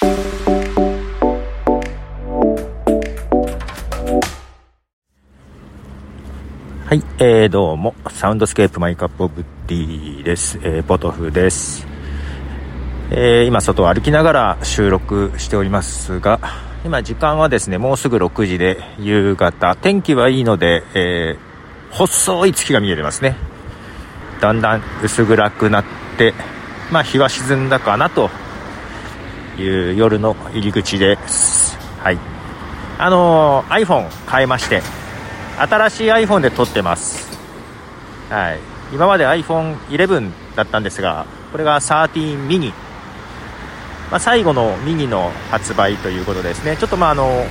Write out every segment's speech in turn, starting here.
はい、えー、どうも、サウンドスケープマイカップオブティーです。えー、ポトフです。えー、今、外を歩きながら収録しておりますが、今、時間はですね、もうすぐ6時で、夕方、天気はいいので、えー、細い月が見えてますね。だんだん薄暗くなって、まあ、日は沈んだかなという夜の入り口です。はい。あのー、iPhone 変えまして、新しい iPhone で撮ってます。はい。今まで iPhone11 だったんですがこれが13ミニ、まあ、最後のミニの発売ということですね。ちょっとまああの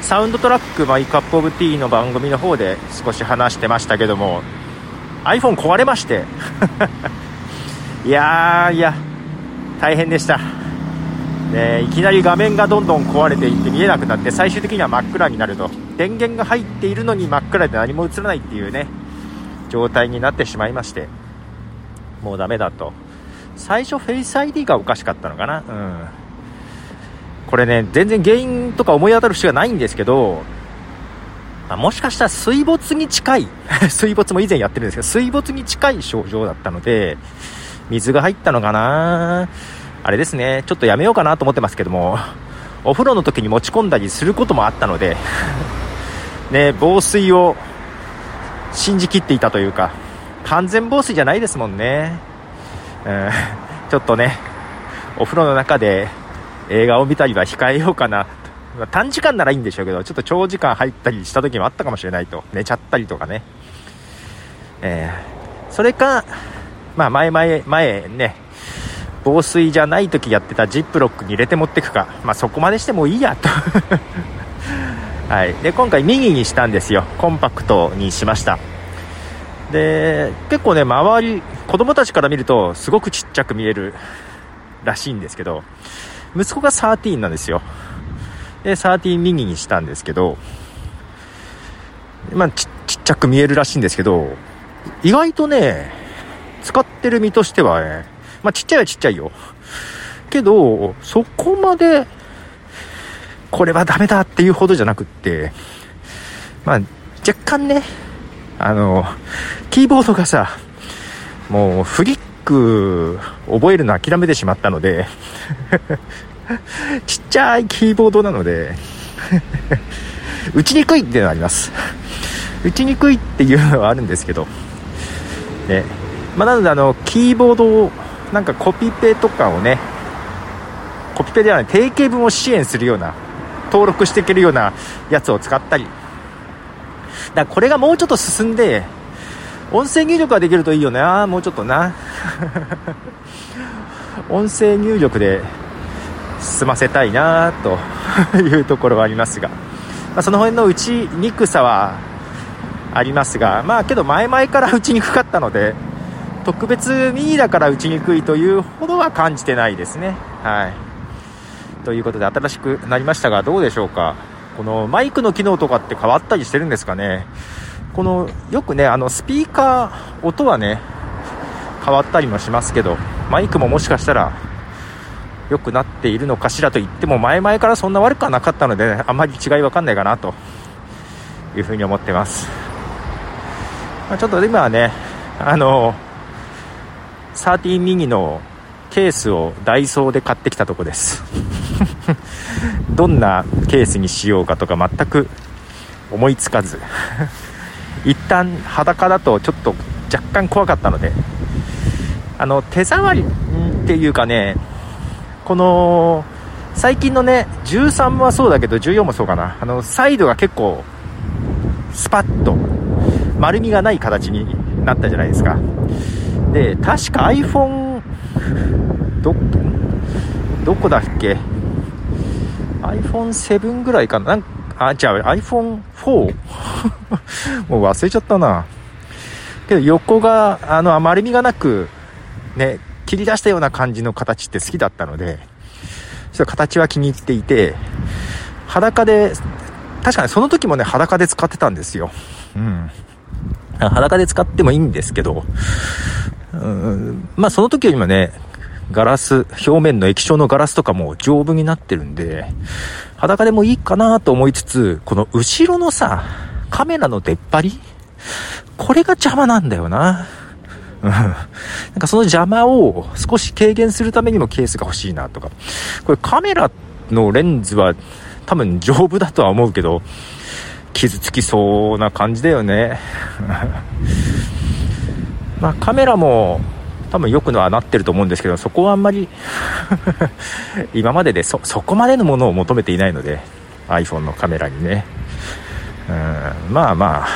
サウンドトラックマイカップオブティーの番組の方で少し話してましたけども iPhone 壊れまして。いやーいや大変でした。でいきなり画面がどんどん壊れていって見えなくなって最終的には真っ暗になると。電源が入っているのに真っ暗で何も映らないっていうね状態になってしまいまして。もうダメだと。最初フェイス ID がおかしかったのかな？うん。これね全然原因とか思い当たる節がないんですけどまもしかしたら水没に近い 水没も以前やってるんですけど水没に近い症状だったので水が入ったのかな？あれですねちょっとやめようかなと思ってますけども お風呂の時に持ち込んだりすることもあったので ね、防水を信じきっていたというか、完全防水じゃないですもんね。うん、ちょっとね、お風呂の中で映画を見たりは控えようかな。短時間ならいいんでしょうけど、ちょっと長時間入ったりした時もあったかもしれないと。寝ちゃったりとかね。えー、それか、まあ前々、前ね、防水じゃない時やってたジップロックに入れて持ってくか。まあそこまでしてもいいや。と。はい、で今回右にしたんですよ。コンパクトにしました。で結構ね周り子供たちから見るとすごくちっちゃく見えるらしいんですけど息子が13なんですよ。で13右にしたんですけどまあちちっちゃく見えるらしいんですけど意外とね使ってる身としてはねまあちっちゃいはちっちゃいよけどそこまでこれはダメだっていうほどじゃなくって、まあ、若干ね、あの、キーボードがさ、もうフリック覚えるの諦めてしまったので ちっちゃいキーボードなので 打ちにくいっていうのはあります。打ちにくいっていうのはあるんですけど、ね。まあ、なのであの、キーボードを、なんかコピペとかをね、コピペではない定型文を支援するような登録していけるようなやつを使ったり。だこれがもうちょっと進んで、音声入力ができるといいよな、もうちょっとな。音声入力で済ませたいなと いうところはありますが、まあ、その辺の打ちにくさはありますが、まあけど前々から打ちにくかったので、特別ミニだから打ちにくいというほどは感じてないですね。はい。ということで新しくなりましたがどうでしょうかこのマイクの機能とかって変わったりしてるんですかねこのよくねあのスピーカー音はね変わったりもしますけどマイクももしかしたら良くなっているのかしらと言っても前々からそんな悪くはなかったので、ね、あまり違い分かんないかなというふうに思ってます、まあ、ちょっと今はねあの13ミニのケースをダイソーで買ってきたとこです。どんなケースにしようかとか全く思いつかず。一旦裸だとちょっと若干怖かったのであの手触りっていうかねこの最近のね13はそうだけど14もそうかな。あのサイドが結構スパッと丸みがない形になったじゃないですか。で確か iPhone どどこだっけ？iPhone7 ぐらいかな？なんあ、じゃあ iPhone4? もう忘れちゃったな。けど横が、あの、丸みがなく、ね、切り出したような感じの形って好きだったので、ちょっと形は気に入っていて、裸で、確かにその時もね、裸で使ってたんですよ。うん。裸で使ってもいいんですけど、うん、まあその時よりもね、ガラス、表面の液晶のガラスとかも丈夫になってるんで、裸でもいいかなと思いつつ、この後ろのさ、カメラの出っ張りこれが邪魔なんだよな。うん。なんかその邪魔を少し軽減するためにもケースが欲しいなとか。これカメラのレンズは多分丈夫だとは思うけど、傷つきそうな感じだよね。まあカメラも多分良くのはなってると思うんですけど、そこはあんまり 今まででそ、そこまでのものを求めていないので、iPhone のカメラにね。うん、まあまあ、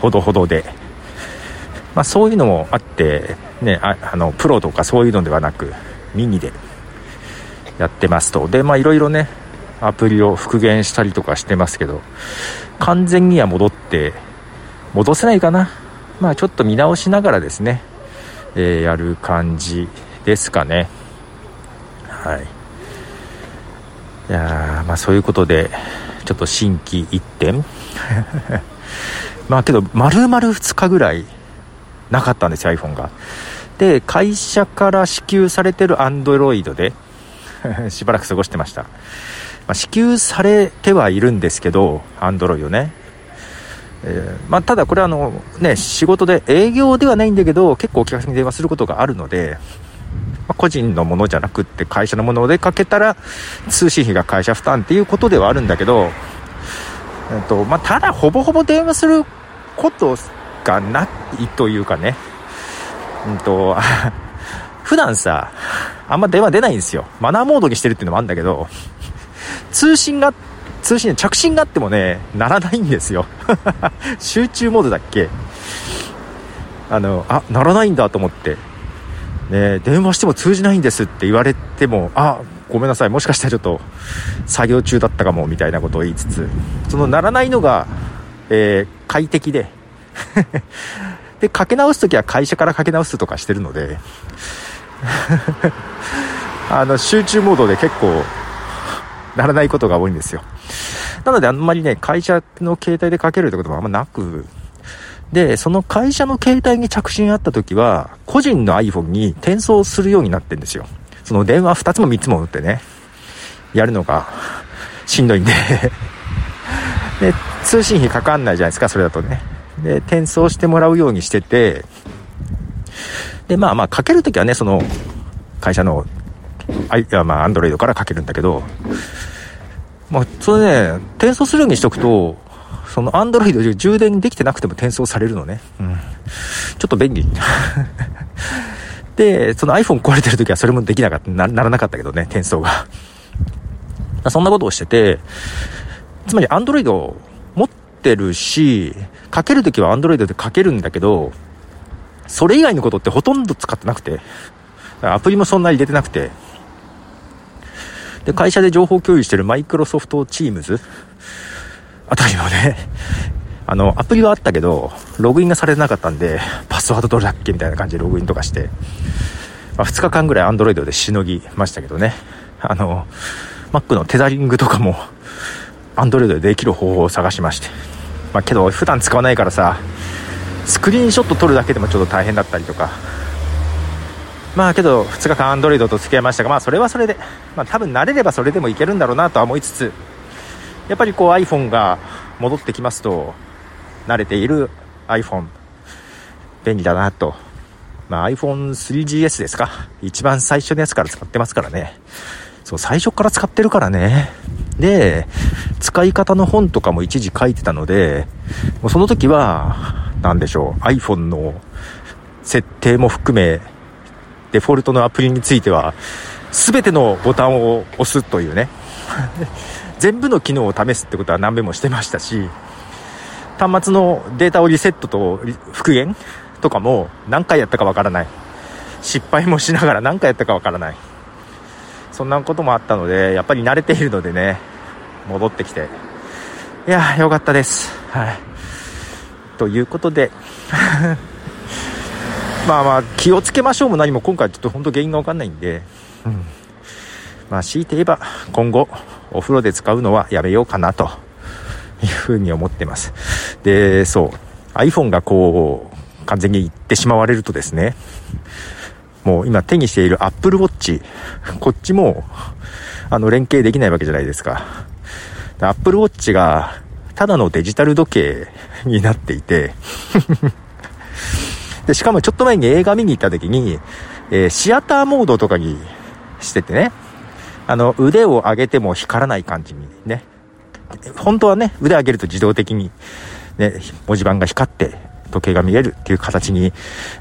ほどほどで。まあそういうのもあって、ね、ああの、プロとかそういうのではなく、ミニでやってますと。で、まあいろいろね、アプリを復元したりとかしてますけど、完全には戻って、戻せないかな。まあちょっと見直しながらですね、えー、やる感じですかね。はい。いやまあそういうことで、ちょっと心機一転 まあけど、丸々2日ぐらいなかったんですよ、iPhone が。で、会社から支給されてる Android で しばらく過ごしてました。まあ、支給されてはいるんですけど、アンドロイドね。えー、まあ、ただこれはあの、ね、仕事で営業ではないんだけど、結構お客さんに電話することがあるので、まあ、個人のものじゃなくって会社のものでかけたら、通信費が会社負担っていうことではあるんだけど、えっと、まあ、ただほぼほぼ電話することがないというかね、うんと、普段さ、あんま電話出ないんですよ。マナーモードにしてるっていうのもあるんだけど、通信が、通信、着信があってもね、ならないんですよ。集中モードだっけ？あの、あ、ならないんだと思って。ね、電話しても通じないんですって言われても、あ、ごめんなさい、もしかしたらちょっと作業中だったかも、みたいなことを言いつつ、そのならないのが、えー、快適で、で、かけ直すときは会社からかけ直すとかしてるので、あの、集中モードで結構、ならないことが多いんですよ。なのであんまりね、会社の携帯でかけるってこともあんまなく、で、その会社の携帯に着信あった時は、個人の iPhone に転送するようになってんですよ。その電話2つも3つも打ってね、やるのがしんどいんで。で、通信費かかんないじゃないですか、それだとね。で、転送してもらうようにしてて、で、まあまあ、かけるときはね、その、会社の、あいや、まあ、アンドロイドからかけるんだけど、まあ、それね、転送するようにしとくと、そのアンドロイドで充電できてなくても転送されるのね。うん。ちょっと便利。で、その iPhone 壊れてる時はそれもできなかった、なならなかったけどね、転送が。そんなことをしてて、つまり Android 持ってるし、かけるときは Android でかけるんだけど、それ以外のことってほとんど使ってなくて、アプリもそんなに入れてなくて、で、会社で情報共有してるマイクロソフトチームズあたりもね、あの、アプリはあったけど、ログインがされてなかったんで、パスワードどれだっけみたいな感じでログインとかして、まあ、2日間ぐらい Android でしのぎましたけどね。あの、Mac のテザリングとかも、Android でできる方法を探しまして。まあ、けど、普段使わないからさ、スクリーンショット撮るだけでもちょっと大変だったりとか。まあけど、2日間 Android と付き合いましたが、まあそれはそれで、まあ多分慣れればそれでもいけるんだろうなとは思いつつ、やっぱりこう iPhone が戻ってきますと、慣れている iPhone、便利だなと。まあ iPhone3GS ですか。一番最初のやつから使ってますからね。そう、最初から使ってるからね。で、使い方の本とかも一時書いてたので、もうその時は、なんでしょう、iPhone の設定も含め、デフォルトのアプリについては、全てのボタンを押すというね。全部の機能を試すってことは何べもしてましたし、端末のデータをリセットと復元とかも何回やったかわからない。失敗もしながら何回やったかわからない。そんなこともあったので、やっぱり慣れているのでね、戻ってきて。いや、よかったです。はい。ということでまあまあ、気をつけましょうも何も今回ちょっと本当原因がわかんないんで、うん。まあ、強いて言えば、今後、お風呂で使うのはやめようかなというふうに思ってます。で、そう、iPhone がこう、完全に行ってしまわれるとですね、もう今手にしている Apple Watch、こっちも、あの、連携できないわけじゃないですか。Apple Watch が、ただのデジタル時計になっていてで、しかもちょっと前に映画見に行った時に、えー、シアターモードとかにしててね、あの、腕を上げても光らない感じにね。本当はね、腕上げると自動的に、ね、文字盤が光って、時計が見えるっていう形に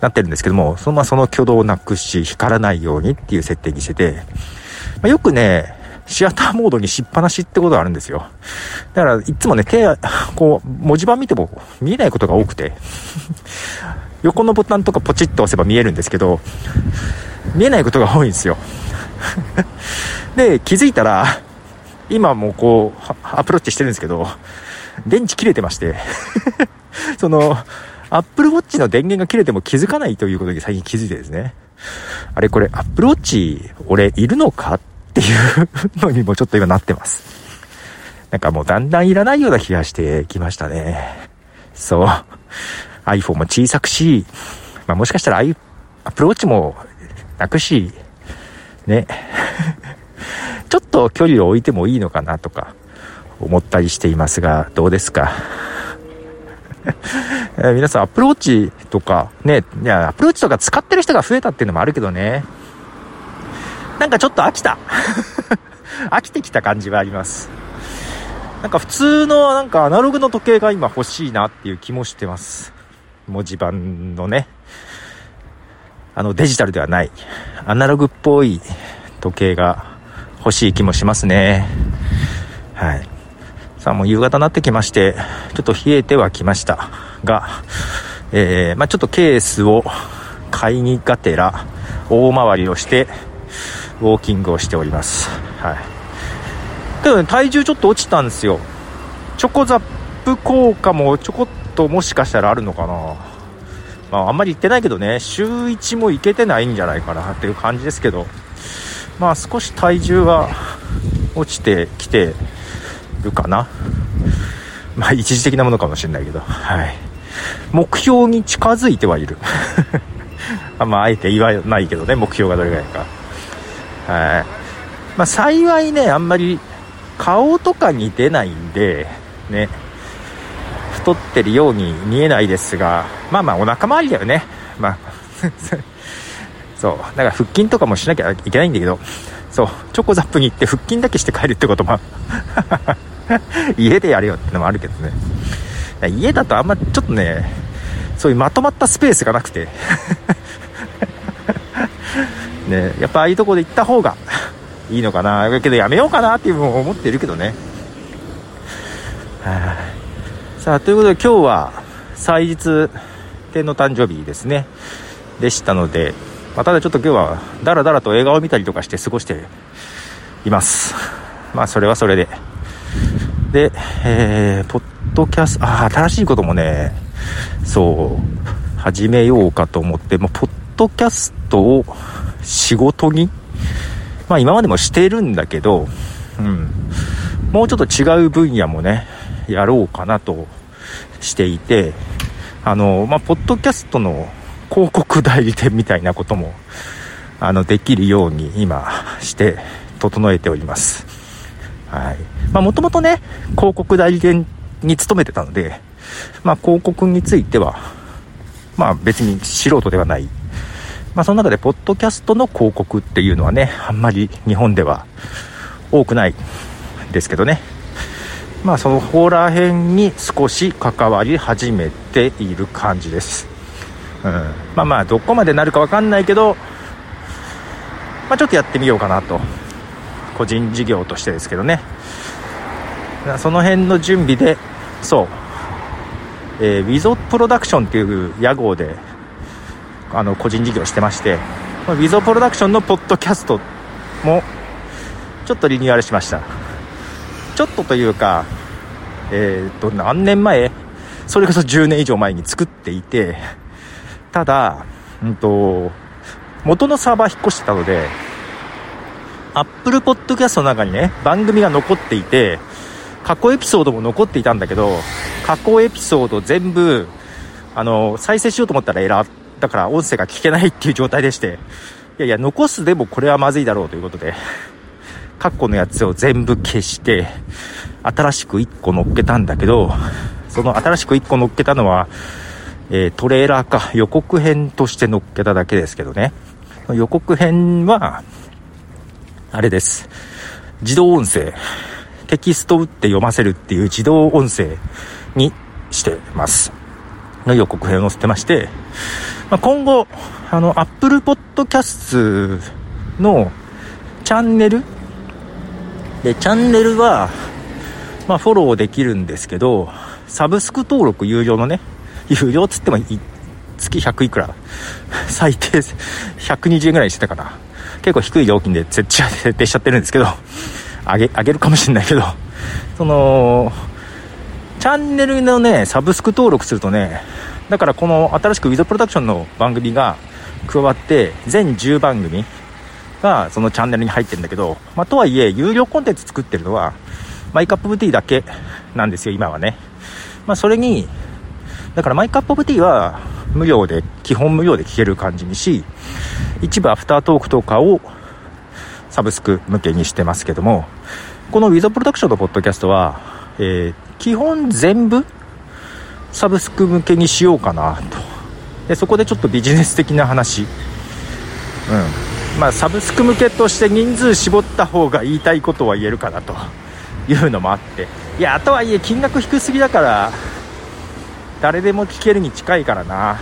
なってるんですけども、そのままその挙動をなくし、光らないようにっていう設定にしてて、まあ、よくね、シアターモードにしっぱなしってことがあるんですよ。だから、いつもね、手、こう、文字盤見ても見えないことが多くて、横のボタンとかポチッと押せば見えるんですけど、見えないことが多いんですよ。で、気づいたら、今もこう、アプローチしてるんですけど、電池切れてまして その、アップルウォッチの電源が切れても気づかないということに最近気づいてですね。あれこれ、アップルウォッチ、俺いるのかっていうのにもちょっと今なってます。なんかもうだんだんいらないような気がしてきましたね。そう。iPhone も小さくし、まあもしかしたら、アプルウォッチもなくし、ね。ちょっと距離を置いてもいいのかなとか思ったりしていますが、どうですか？え 皆さん、アプルウォッチとか、ね、いや、アプルウォッチとか使ってる人が増えたっていうのもあるけどね。なんかちょっと飽きた。飽きてきた感じはあります。なんか普通のなんかアナログの時計が今欲しいなっていう気もしてます。文字盤のね。あのデジタルではない。アナログっぽい時計が欲しい気もしますね。はい。さあもう夕方になってきまして、ちょっと冷えてはきましたが、えー、まあ、ちょっとケースを買いにがてら大回りをしてウォーキングをしております。はい。けどね、体重ちょっと落ちたんですよ。チョコザップ効果もちょこっともしかしたらあるのかな。まあ、あんまり行ってないけどね、週1も行けてないんじゃないかなっていう感じですけど、まあ少し体重は落ちてきてるかな。まあ一時的なものかもしれないけど、はい。目標に近づいてはいる。あまあ、あえて言わないけどね、目標がどれぐらいか。はい。まあ、幸いね、あんまり顔とかに出ないんで、ね、太ってるように見えないですが、まあまあ、お腹周りだよね。まあ そう。だから腹筋とかもしなきゃいけないんだけど、そう。チョコザップに行って腹筋だけして帰るってことも 家でやれよってのもあるけどね。家だとあんまちょっとね、そういうまとまったスペースがなくて ね、やっぱああいうとこで行った方がいいのかな。だけどやめようかなっていうのも思ってるけどね。さあ、ということで今日は祭日天の誕生日ですね。でしたので、まあ、ただちょっと今日はだらだらと映画を見たりとかして過ごしています。まあそれはそれで。で、えー、ポッドキャスト、ああ、新しいこともね、そう、始めようかと思って、もう、ポッドキャストを仕事に、まあ今までもしてるんだけど、うん、もうちょっと違う分野もね、やろうかなとしていて、あの、まあ、ポッドキャストの広告代理店みたいなことも、あの、できるように今して整えております。はい。まあ、もともとね、広告代理店に勤めてたので、まあ、広告については、まあ、別に素人ではない。まあ、その中で、ポッドキャストの広告っていうのはね、あんまり日本では多くないですけどね。まあ、その方ら辺に少し関わり始めている感じです。うん。まあまあ、どこまでなるかわかんないけど、まあ、ちょっとやってみようかなと。個人事業としてですけどね。その辺の準備で、そう、えー、ウィゾプロダクションっていう屋号で、あの、個人事業してまして、ウィゾプロダクションのポッドキャストも、ちょっとリニューアルしました。ちょっとというか、えっ、ー、と、何年前？それこそ10年以上前に作っていて、ただ、うんと、元のサーバー引っ越してたので、Apple Podcast の中にね、番組が残っていて、過去エピソードも残っていたんだけど、過去エピソード全部、あの、再生しようと思ったらエラーったから音声が聞けないっていう状態でして、いやいや、残すでもこれはまずいだろうということで、過去のやつを全部消して、新しく1個乗っけたんだけど、その新しく1個乗っけたのは、えー、トレーラーか予告編として乗っけただけですけどね。予告編は、あれです。自動音声。テキスト打って読ませるっていう自動音声にしてます。の予告編を載せてまして、まあ、今後、あの、Apple Podcast のチャンネルで、チャンネルは、まあ、フォローできるんですけど、サブスク登録有料のね、有料つっても月100いくら最低120円ぐらいしてたかな。結構低い料金で設定しちゃってるんですけど、あげ、あげるかもしれないけど、その、チャンネルのね、サブスク登録するとね、だからこの新しくウィズプロダクションの番組が加わって、全10番組がそのチャンネルに入ってるんだけど、まあ、とはいえ、有料コンテンツ作ってるのは、マイカップオブティーだけなんですよ、今はね。まあ、それに、だからマイカップオブティーは無料で、基本無料で聴ける感じにし、一部アフタートークとかをサブスク向けにしてますけども、このウィザプロダクションのポッドキャストは、えー、基本全部サブスク向けにしようかなと。で、そこでちょっとビジネス的な話。うん。まあ、サブスク向けとして人数絞った方が言いたいことは言えるかなというのもあって。いや、とはいえ金額低すぎだから、誰でも聞けるに近いからな。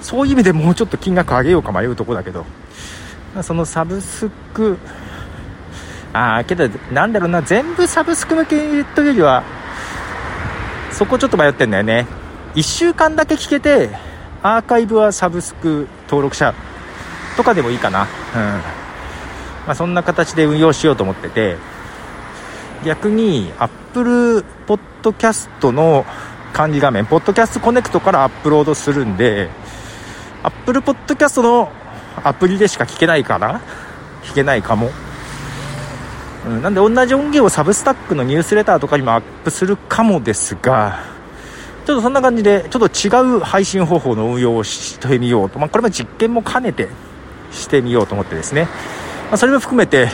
そういう意味でもうちょっと金額上げようか迷うとこだけど、まあそのサブスク、ああ、けど、なんだろうな、全部サブスク向けというよりは、そこちょっと迷ってんだよね。1週間だけ聞けて、アーカイブはサブスク登録者とかでもいいかな。うん。まあ、そんな形で運用しようと思ってて、逆に Apple Podcast の管理画面、Podcast Connect からアップロードするんで、Apple Podcast のアプリでしか聞けないかな聞けないかも。うん、なんで同じ音源をサブスタックのニュースレターとかにもアップするかもですが、ちょっとそんな感じで、ちょっと違う配信方法の運用をしてみようと。まあ、これも実験も兼ねてしてみようと思ってですね。まあ、それも含めて、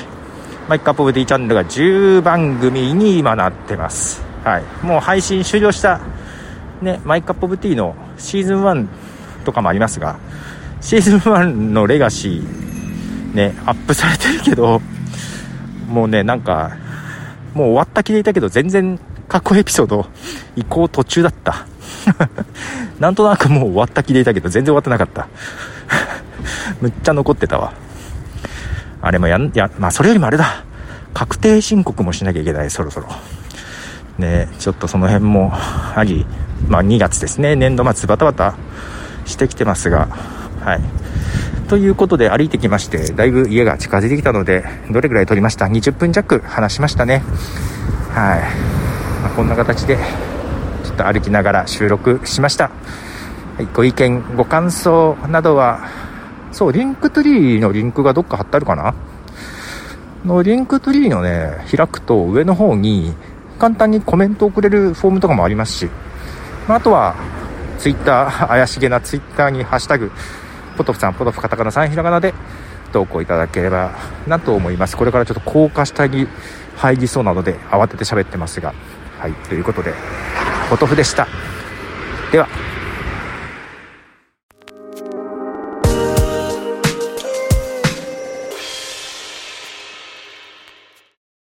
マイクアップオブディチャンネルが10番組に今なってます。はい。もう配信終了した、ね、マイクアップオブティのシーズン1とかもありますが、シーズン1のレガシー、ね、アップされてるけど、もうね、なんか、もう終わった気でいたけど、全然過去エピソード移行途中だった。なんとなくもう終わった気でいたけど、全然終わってなかった。むっちゃ残ってたわ。あれもやん、や、まあそれよりもあれだ。確定申告もしなきゃいけない、そろそろ。ねちょっとその辺もあり、まあ2月ですね、年度末バタバタしてきてますが、はい。ということで歩いてきまして、だいぶ家が近づいてきたので、どれぐらい撮りました ?20 分弱話しましたね。はい。まあ、こんな形で、ちょっと歩きながら収録しました。はい、ご意見、ご感想などは、そう、リンクトリーのリンクがどっか貼ってあるかな？のリンクトリーのね、開くと上の方に簡単にコメントをくれるフォームとかもありますし、まあ、あとは、ツイッター、怪しげなツイッターにハッシュタグ、ポトフさん、ポトフカタカナさんひらがなで投稿いただければなと思います。これからちょっと高架下に入りそうなので慌てて喋ってますが、はい、ということで、ポトフでした。では。